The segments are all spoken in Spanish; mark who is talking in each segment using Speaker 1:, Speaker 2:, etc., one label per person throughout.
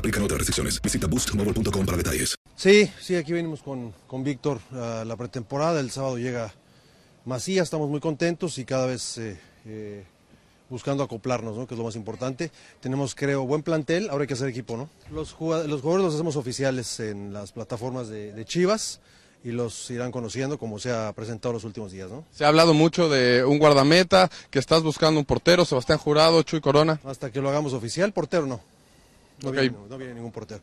Speaker 1: Aplican otras restricciones. Visita boostmobile.com para detalles.
Speaker 2: Sí, sí, aquí venimos con, con Víctor a la pretemporada. El sábado llega Macías, estamos muy contentos y cada vez eh, eh, buscando acoplarnos, ¿no? que es lo más importante. Tenemos, creo, buen plantel, ahora hay que hacer equipo. ¿no? Los, jugad- los jugadores los hacemos oficiales en las plataformas de, de Chivas y los irán conociendo como se ha presentado los últimos días. ¿no?
Speaker 3: Se ha hablado mucho de un guardameta, que estás buscando un portero, Sebastián Jurado, Chuy Corona.
Speaker 2: Hasta que lo hagamos oficial, portero no. No, viene, no viene ningún portero.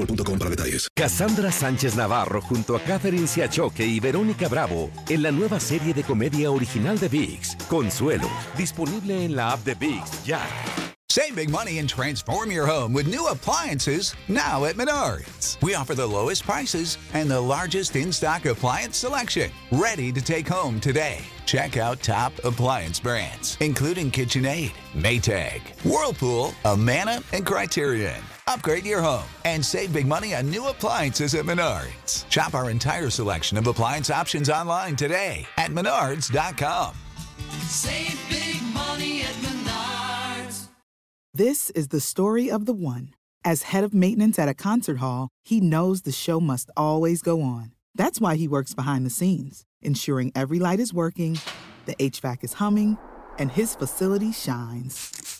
Speaker 1: boostmobile.com para detalles.
Speaker 4: Cassandra Sánchez Navarro junto a Catherine Siachoque y Verónica Bravo en la nueva serie de comedia original de VIX, Consuelo, disponible en la app de VIX ya.
Speaker 5: Save big money and transform your home with new appliances now at Menards. We offer the lowest prices and the largest in stock appliance selection. Ready to take home today. Check out top appliance brands, including KitchenAid, Maytag, Whirlpool, Amana, and Criterion. Upgrade your home and save big money on new appliances at Menards. Shop our entire selection of appliance options online today at menards.com.
Speaker 6: Save big money at Menards.
Speaker 7: This is the story of the one. As head of maintenance at a concert hall, he knows the show must always go on. That's why he works behind the scenes, ensuring every light is working, the HVAC is humming, and his facility shines.